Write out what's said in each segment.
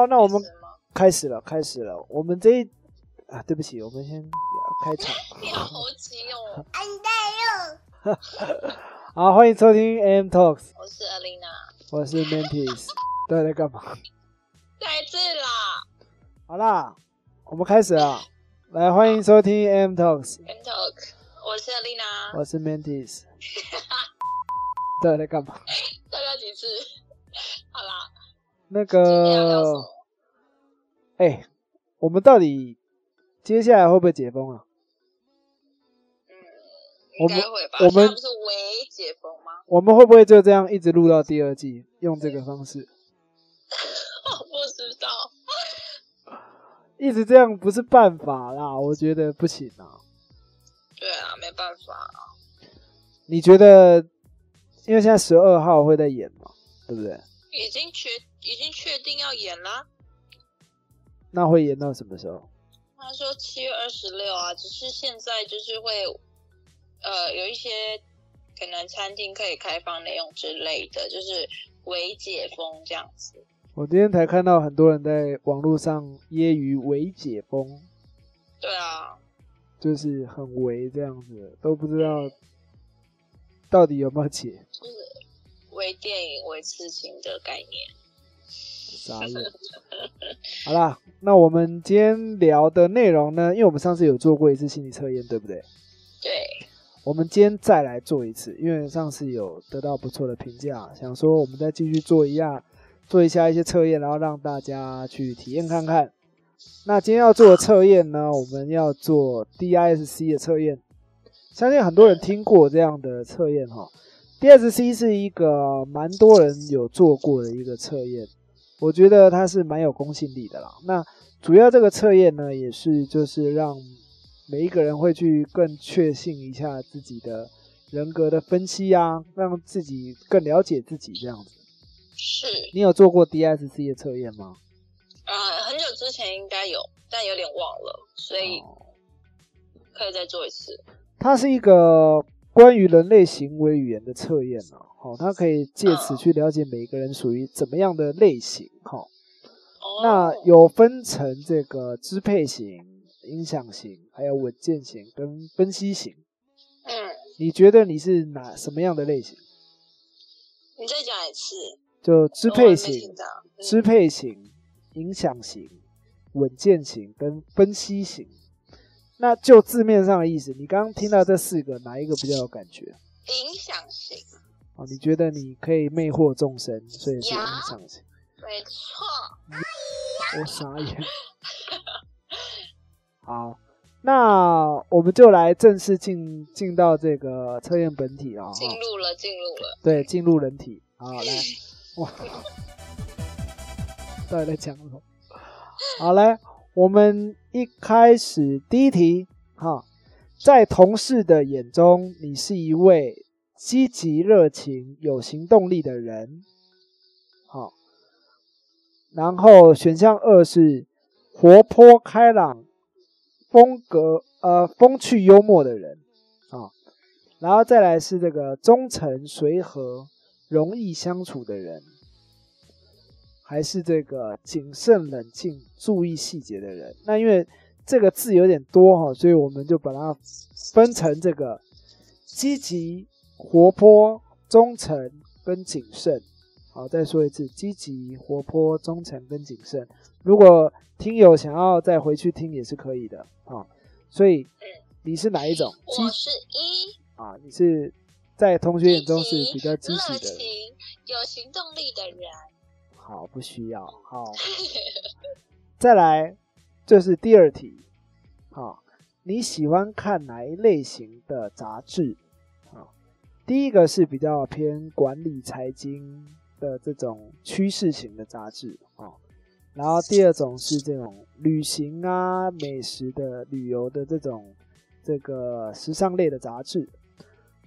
好，那我们？开始了，开始了。我们这一啊，对不起，我们先开场。你好急哦！好，欢迎收听 AM Talks，我是 Alina，我是 Mantis。都在干嘛？再次啦好啦，我们开始了。来，欢迎收听 AM Talks，M Talk，我是 Alina，我是 Mantis。都在干嘛？大概几次？好啦，那个，么？哎、我们到底接下来会不会解封啊？嗯，我们应该会吧？我们不是微解封吗？我们会不会就这样一直录到第二季，用这个方式？我不知道。一直这样不是办法啦，我觉得不行啊。对啊，没办法啊。你觉得？因为现在十二号会在演嘛，对不对？已经确已经确定要演啦。那会演到什么时候？他说七月二十六啊，只是现在就是会，呃，有一些可能餐厅可以开放内容之类的，就是微解封这样子。我今天才看到很多人在网络上揶揄“微解封对啊，”，就是很微这样子，都不知道到底有没有解。就是微电影、微刺青的概念。傻眼。好啦，那我们今天聊的内容呢？因为我们上次有做过一次心理测验，对不对？对，我们今天再来做一次，因为上次有得到不错的评价，想说我们再继续做一下，做一下一些测验，然后让大家去体验看看。那今天要做的测验呢，我们要做 DISC 的测验，相信很多人听过这样的测验哈。DISC 是一个蛮多人有做过的一个测验，我觉得它是蛮有公信力的啦。那主要这个测验呢，也是就是让每一个人会去更确信一下自己的人格的分析啊，让自己更了解自己这样子。是，你有做过 DSC 的测验吗？呃，很久之前应该有，但有点忘了，所以哦可以再做一次。它是一个关于人类行为语言的测验啊，好、它可以借此去了解每个人属于怎么样的类型，哈、哦，那有分成这个支配型、影响型，还有稳健型跟分析型。嗯，你觉得你是哪什么样的类型？你再讲一次。就支配型听、到嗯支配型、影响型、稳健型跟分析型。那就字面上的意思，你刚刚听到这四个，哪一个比较有感觉？影响型，哦，你觉得你可以魅惑众生，所以是影呀响型。没错。我傻眼。好，那我们就来正式进进到这个测验本体啊。哈进入了，进入了。对，进入人体。好，来，哇，到底在讲什么？好，来，我们一开始第一题，哈，在同事的眼中，你是一位积极、热情、有行动力的人。好，然后选项二是活泼开朗、风格呃风趣幽默的人啊，然后再来是这个忠诚随和、容易相处的人，还是这个谨慎冷静、注意细节的人。那因为这个字有点多哈，所以我们就把它分成这个积极、活泼、忠诚跟谨慎。好，再说一次，积极、活泼、忠诚跟谨慎。如果听友想要再回去听也是可以的啊。所以你是哪一种？我是一啊，你是在同学眼中是比较积极的有行动力的人。好，不需要。好，再来，这是第二题。好，你喜欢看哪一类型的杂志？好，第一个是比较偏管理、财经的这种趋势型的杂志啊。然后第二种是这种旅行啊、美食的、旅游的这种这个时尚类的杂志。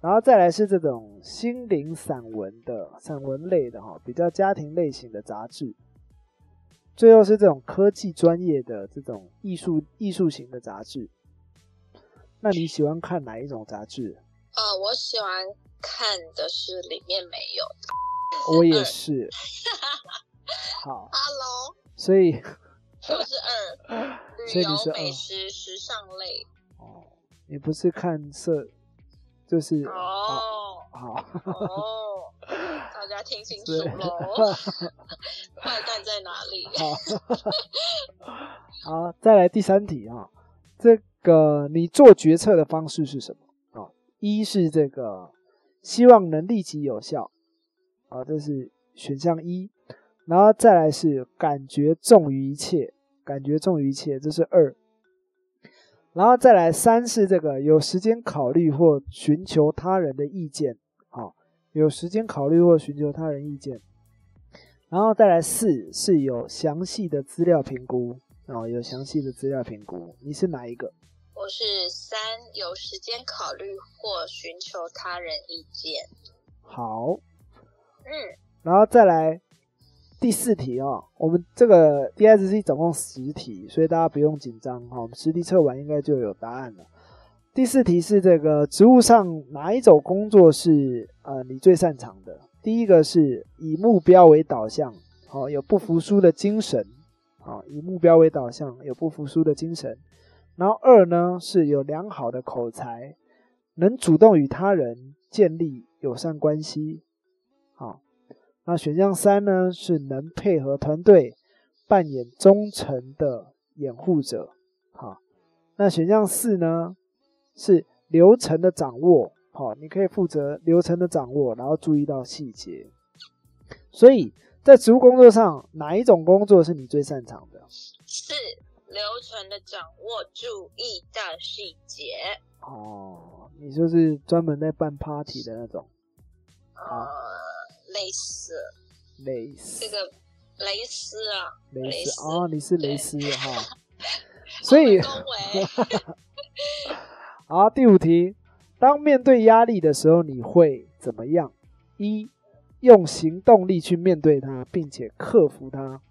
然后再来是这种心灵散文的散文类的哈，比较家庭类型的杂志。最后是这种科技专业的这种艺术艺术型的杂志。那你喜欢看哪一种杂志？呃，我喜欢看的是里面没有的。我也是。好，Hello，所以 我是二，旅游、所以你是二美食、时尚类。哦，你不是看色，就是哦。好，哦，大家听清楚对。喽，坏蛋在哪里？好，好，再来第三题啊，这个你做决策的方式是什么？啊？一是这个希望能立即有效。啊，这是选项一，然后再来是感觉重于一切，感觉重于一切，这是二，然后再来三是这个有时间考虑或寻求他人的意见，好，有时间考虑或寻求他人意见。然后再来四是有详细的资料评估哦，有详细的资料评估，你是哪一个？我是三，有时间考虑或寻求他人意见。好，嗯，然后再来第四题啊、我们这个 DSC 总共十题，所以大家不用紧张哈、我们实题测完应该就有答案了。第四题是这个职务上哪一种工作是呃你最擅长的？第一个是以目标为导向，好、有不服输的精神，好、以目标为导向，有不服输的精神。然后二呢是有良好的口才，能主动与他人建立友善关系，那选项三呢是能配合团队，扮演忠诚的掩护者，好。那选项四呢是流程的掌握，好，你可以负责流程的掌握，然后注意到细节。所以在职务工作上，哪一种工作是你最擅长的？是，流程的掌握，注意到细节。哦，你就是专门在办 party 的那种，呃，类似蕾丝这，个蕾丝啊，蕾蕾丝啊哦，你是蕾丝哈。所以 好，第五题，当面对压力的时候，你会怎么样？一，用行动力去面对它，并且克服它。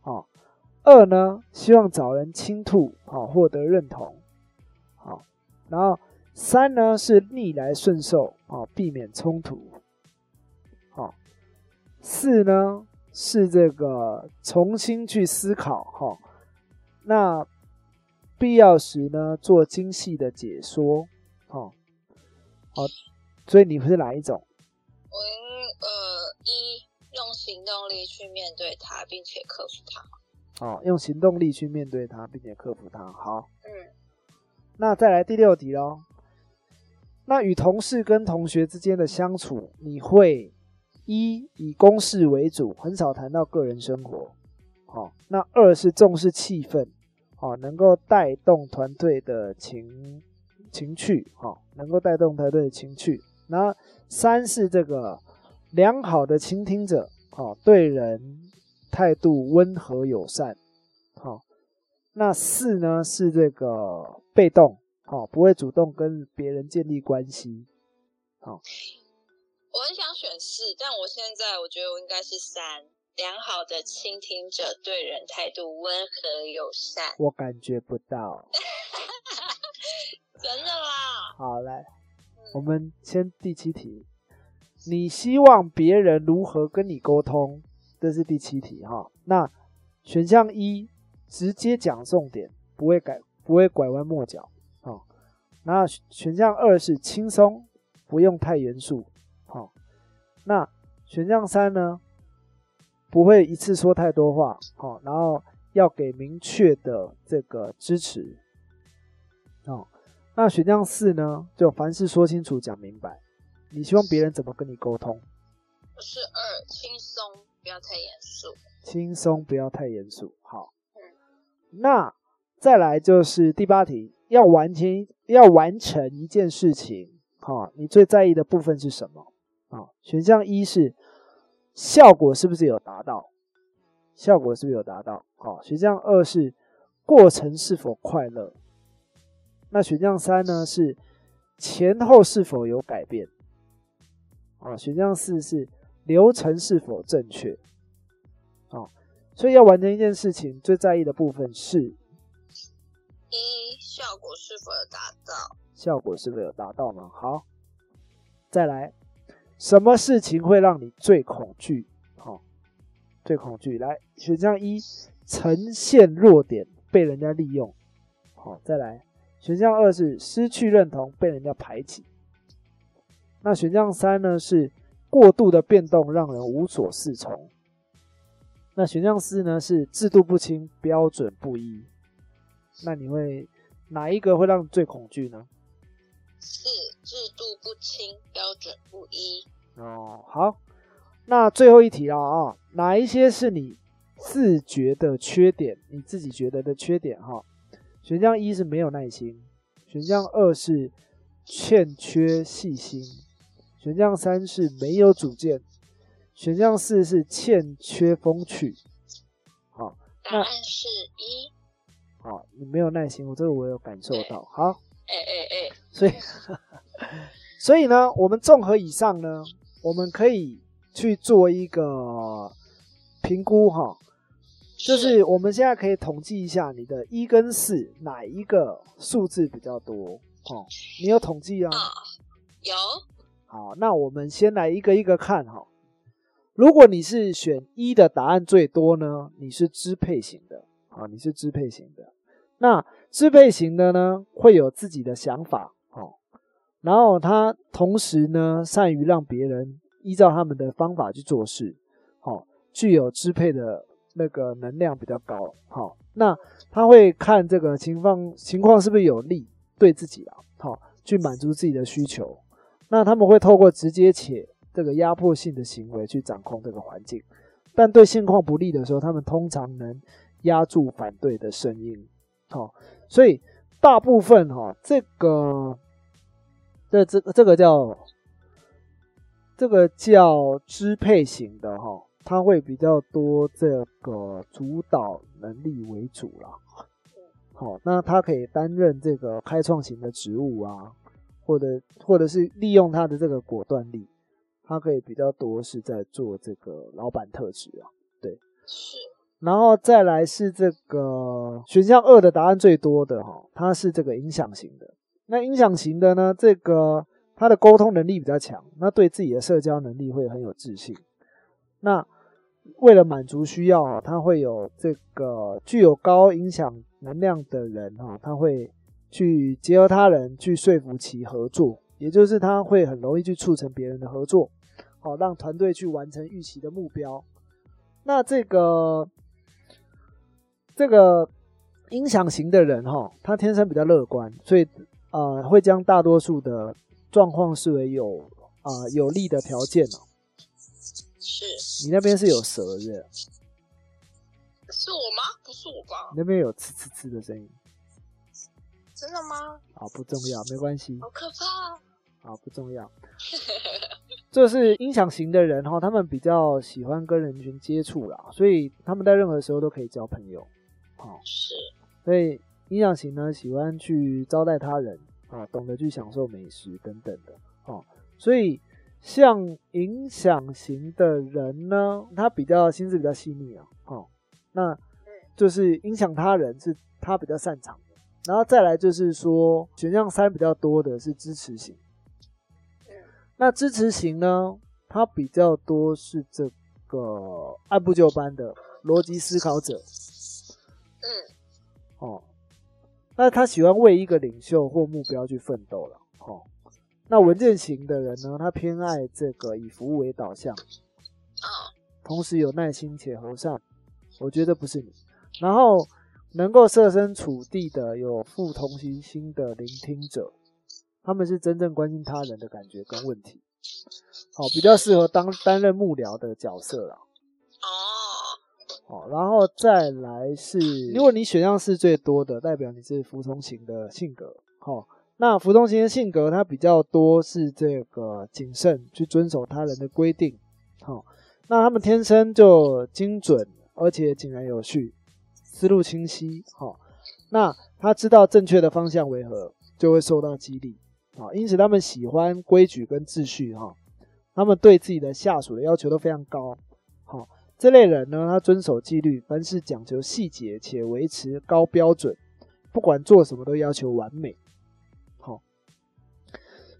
好、二呢，希望找人倾吐，好、获得认同。好，然后三呢是逆来顺受，好、避免冲突。好、四呢是这个重新去思考，哈、那必要时呢做精细的解说，好、好，所以你是哪一种？我应呃一用行动力去面对它，并且克服它。哦，用行动力去面对它，并且克服它。好，嗯，那再来第六题喽。那与同事跟同学之间的相处，你会一以公事为主，很少谈到个人生活。好、那二是重视气氛，好、能够带动团队的情情趣，好、能够带动团队的情趣。那三是这个良好的倾听者，好、对人态度温和友善，好、那四呢是这个被动，好、不会主动跟别人建立关系。好我很想选四，但我现在我觉得我应该是三。良好的倾听者，对人态度温和友善。我感觉不到。真的啦，好，来，嗯我们先第七题。你希望别人如何跟你沟通？这是第七题哈。那选项一，直接讲重点，不会改，不会拐弯抹角。好，那选项二是轻松，不用太严肃。好，那选项三呢，不会一次说太多话。好，然后要给明确的这个支持。哦，那选项四呢，就凡事说清楚、讲明白。你希望别人怎么跟你沟通？我是二，轻松，不要太严肃。轻松，不要太严肃。好嗯，那再来就是第八题，要完成要完成一件事情，好、你最在意的部分是什么？啊、选项一是效果是不是有达到？效果是不是有达到？好、选项二是过程是否快乐？那选项三呢是前后是否有改变？啊，选项四是流程是否正确？哦，所以要完成一件事情，最在意的部分是一，效果是否有达到？效果是否有达到吗？好，再来，什么事情会让你最恐惧？好、最恐惧。来，选项一，呈现弱点，被人家利用。好，再来，选项二是失去认同，被人家排挤。那选项三呢是过度的变动，让人无所适从。那选项四呢是制度不清，标准不一。那你会哪一个会让你最恐惧呢？四制度不清，标准不一。哦，好，那最后一题了啊，哪一些是你自觉的缺点？你自己觉得的缺点哈？选项一是没有耐心，选项二是欠缺细心，选项三是没有主见，选项四是欠缺风趣。好，答案是一。好，你没有耐心，我这个我有感受到。好，哎哎哎，所以 所以呢，我们综合以上呢，我们可以去做一个评估哈，就是我们现在可以统计一下你的一跟四哪一个数字比较多哦？你有统计啊？有。好，那我们先来一个一个看哈。如果你是选一的答案最多呢，你是支配型的。啊，你是支配型的，那支配型的呢，会有自己的想法，哦，然后他同时呢，善于让别人依照他们的方法去做事，好，具有支配的那个能量比较高，好，那他会看这个情况情况是不是有利对自己啊，好，去满足自己的需求，那他们会透过直接且这个压迫性的行为去掌控这个环境，但对现况不利的时候，他们通常能。压住反对的声音，好，所以大部分哈，这个这这这个叫这个叫支配型的哈，它会比较多这个主导能力为主啦。好，那他可以担任这个开创型的职务啊，或者或者是利用他的这个果断力，他可以比较多是在做这个老板特质啊，对，是。然后再来是这个选项二的答案最多的哈，它是这个影响型的。那影响型的呢，这个他的沟通能力比较强，那对自己的社交能力会很有自信。那为了满足需要，他会有这个具有高影响能量的人哈，他会去结合他人去说服其合作，也就是他会很容易去促成别人的合作，好让团队去完成预期的目标。那这个。这个影响型的人哈，他天生比较乐观，所以呃会将大多数的状况视为有啊有利的条件哦。是。你那边是有蛇的？是我吗？不是我吧？那边有呲呲呲的声音。真的吗？啊，不重要，没关系。好可怕。啊，不重要。这是音响型的人哈，他们比较喜欢跟人群接触啦，所以他们在任何时候都可以交朋友。好，是，所以影响型呢喜欢去招待他人啊，懂得去享受美食等等的。哦，所以像影响型的人呢，他比较心思比较细腻啊。哦，那就是影响他人是他比较擅长的。然后再来就是说，选项三比较多的是支持型。那支持型呢，他比较多是这个按部就班的逻辑思考者。嗯，哦，那他喜欢为一个领袖或目标去奋斗了，哦。那文件型的人呢，他偏爱这个以服务为导向，啊，同时有耐心且和善。我觉得不是你，然后能够设身处地的有富同情心的聆听者，他们是真正关心他人的感觉跟问题，好，比较适合当担任幕僚的角色了。哦，然后再来是，如果你选项是最多的，代表你是服从型的性格。好，那服从型的性格，它比较多是这个谨慎，去遵守他人的规定。好，那他们天生就精准，而且井然有序，思路清晰。好，那他知道正确的方向为何，就会受到激励。好，因此他们喜欢规矩跟秩序。哈，他们对自己的下属的要求都非常高。这类人呢，他遵守纪律，凡事讲究细节且维持高标准，不管做什么都要求完美。好，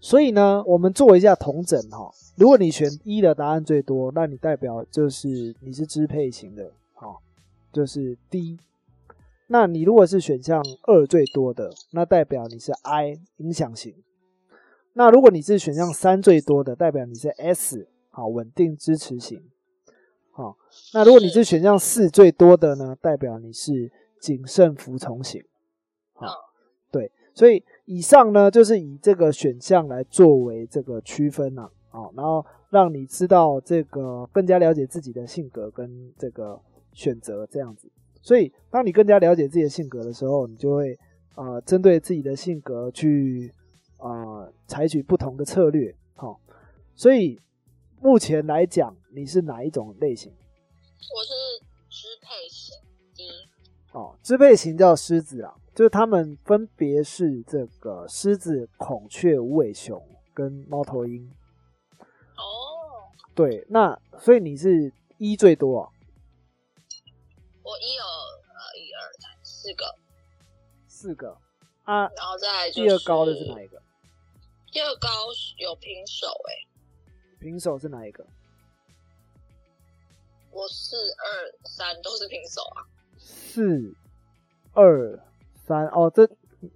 所以呢，我们做一下同整哈。如果你选一的答案最多，那你代表就是你是支配型的。好，就是 D。那你如果是选项二最多的，那代表你是 I 影响型。那如果你是选项三最多的，代表你是 S 好稳定支持型。好，那如果你是选项四最多的呢，代表你是谨慎服从型。好，对，所以以上呢就是以这个选项来作为这个区分呐。好，然后让你知道这个更加了解自己的性格跟这个选择这样子。所以，当你更加了解自己的性格的时候，你就会呃针对自己的性格去啊采取不同的策略。好，所以目前来讲，你是哪一种类型？我是支配型。哦，支配型叫狮子啊，就是他们分别是这个狮子、孔雀、无尾熊跟猫头鹰。哦，对，那所以你是一最多啊？我一有呃一二三四个，四个啊，然后再来第二高的是哪一个？第二高有平手哎，平手是哪一个？我四二三都是平手啊。四二三哦，这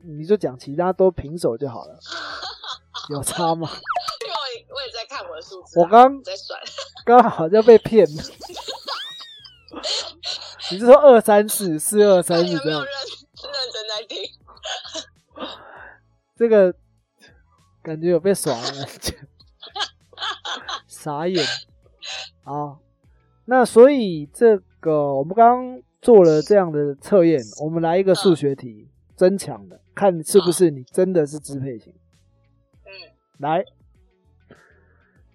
你就讲其他都平手就好了，有差吗？因为我也在看我的数字，我刚在算，刚好像被骗了。你是说二三四四二三四这样？认真在听，这个感觉有被耍了，傻眼啊！那所以这个我们刚刚做了这样的测验，我们来一个数学题，增强的，看是不是你真的是支配型。嗯，来，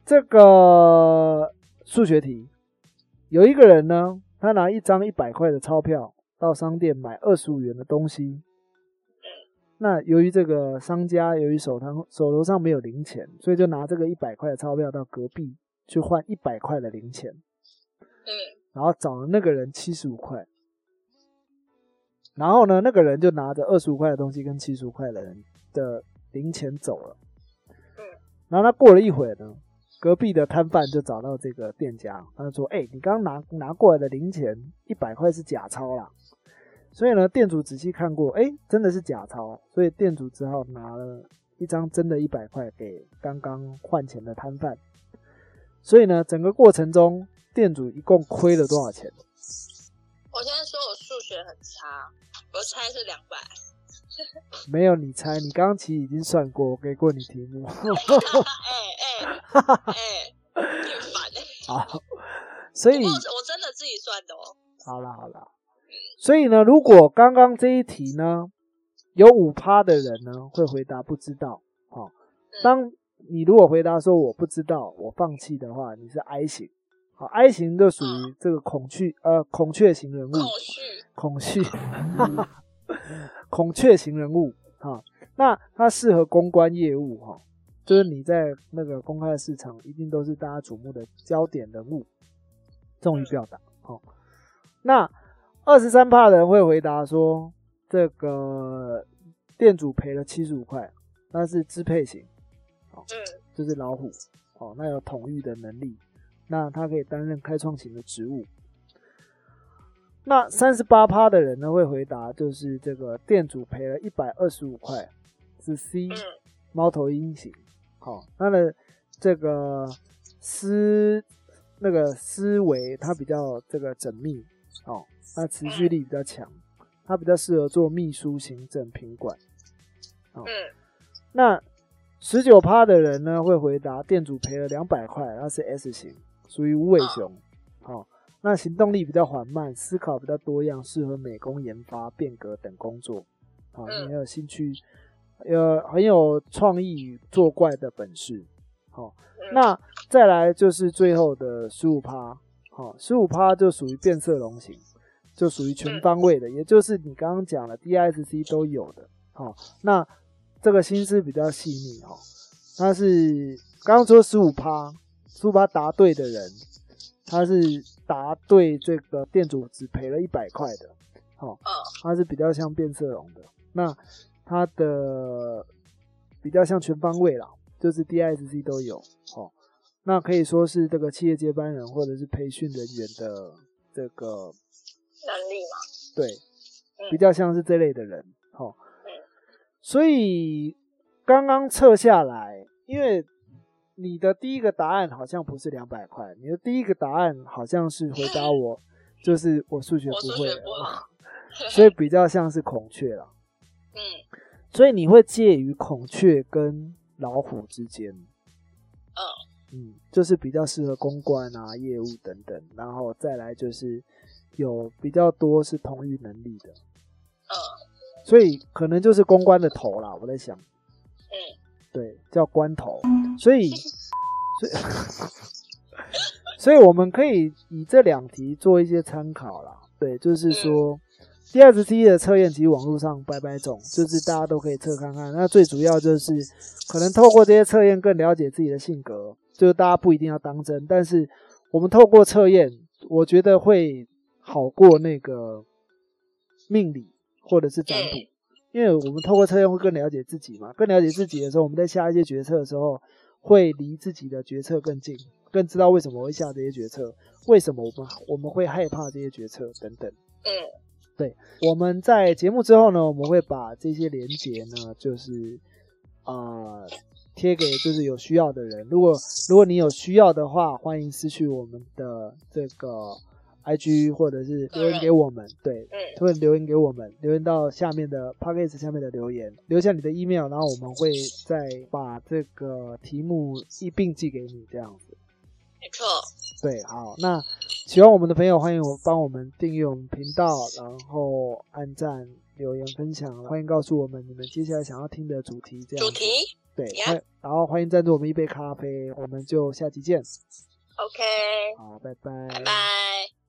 这个数学题，有一个人呢。他拿一张一百块的钞票到商店买二十五元的东西，那由于这个商家由于手头手头上没有零钱，所以就拿这个一百块的钞票到隔壁去换一百块的零钱，然后找了那个人七十五块，然后呢，那个人就拿着二十五块的东西跟七十五块的人的零钱走了，嗯，然后他过了一会呢。隔壁的摊贩就找到这个店家，他就说：“哎，你刚刚拿拿过来的零钱一百块是假钞啦。”所以呢，店主仔细看过，哎，真的是假钞，所以店主只好拿了一张真的一百块给刚刚换钱的摊贩。所以呢，整个过程中，店主一共亏了多少钱？我现在说我数学很差，我猜是两百。没有你猜，你刚刚其实已经算过，我给过你题目。哎 哎哎，挺烦哎。好，所以我真的自己算的哦。好了好了，所以呢，如果刚刚这一题呢，有五趴的人呢会回答不知道。好，当你如果回答说我不知道，我放弃的话，你是 I 型。好，I 型就属于这个孔雀呃孔雀型人物。恐惧。恐惧。孔雀型人物，哈，那它适合公关业务，哈，就是你在那个公开市场，一定都是大家瞩目的焦点人物，重于表达，好。那二十三帕的人会回答说，这个店主赔了七十五块，那是支配型，好，就是老虎，哦，那有统御的能力，那他可以担任开创型的职务。那三十八趴的人呢会回答，就是这个店主赔了一百二十五块，是 C，猫头鹰型。好，他的这个思那个思维，他比较这个缜密，哦，那持续力比较强，他比较适合做秘书、行政、品管。哦，那十九趴的人呢会回答，店主赔了两百块，他是 S 型，属于无尾熊。好。那行动力比较缓慢，思考比较多样，适合美工研发、变革等工作。好，你很有兴趣，呃，很有创意与作怪的本事。好，那再来就是最后的十五趴。好，十五趴就属于变色龙型，就属于全方位的，也就是你刚刚讲的 DISC 都有的。好，那这个心思比较细腻。哈，那是刚刚说十五趴，十五趴答对的人。他是答对这个店主只赔了一百块的，好，他是比较像变色龙的，那他的比较像全方位啦，就是 DISC 都有，好，那可以说是这个企业接班人或者是培训人员的这个能力嘛。对，嗯比较像是这类的人。好、嗯所以刚刚测下来，因为你的第一个答案好像不是两百块，你的第一个答案好像是回答我，就是我数学不会 所以比较像是孔雀了。嗯。所以你会介于孔雀跟老虎之间。嗯嗯，就是比较适合公关啊、业务等等，然后再来就是有比较多是同育能力的，嗯所以可能就是公关的头啦。我在想，嗯，对，叫关头，所以，所以，所以我们可以以这两题做一些参考啦。对，就是说。第二十题的测验其实网络上百百种，就是大家都可以测看看。那最主要就是可能透过这些测验更了解自己的性格，就是大家不一定要当真，但是我们透过测验，我觉得会好过那个命理或者是占卜，因为我们透过测验会更了解自己嘛，更了解自己的时候，我们在下一些决策的时候，会离自己的决策更近，更知道为什么会下这些决策，为什么我们我们会害怕这些决策等等。嗯对我们在节目之后呢，我们会把这些连接呢，就是啊贴给就是有需要的人。如果如果你有需要的话，欢迎私去我们的这个 IG 或者是留言给我们，对，嗯或者留言给我们，留言到下面的 p o d c a s t 下面的留言，留下你的 email，然后我们会再把这个题目一并寄给你，这样子。没错，对，好，那喜欢我们的朋友，欢迎我帮我们订阅我们频道，然后按赞、留言、分享，欢迎告诉我们你们接下来想要听的主题，这样主题对，欢然后欢迎赞助我们一杯咖啡，我们就下期见，OK，好，拜拜，拜拜。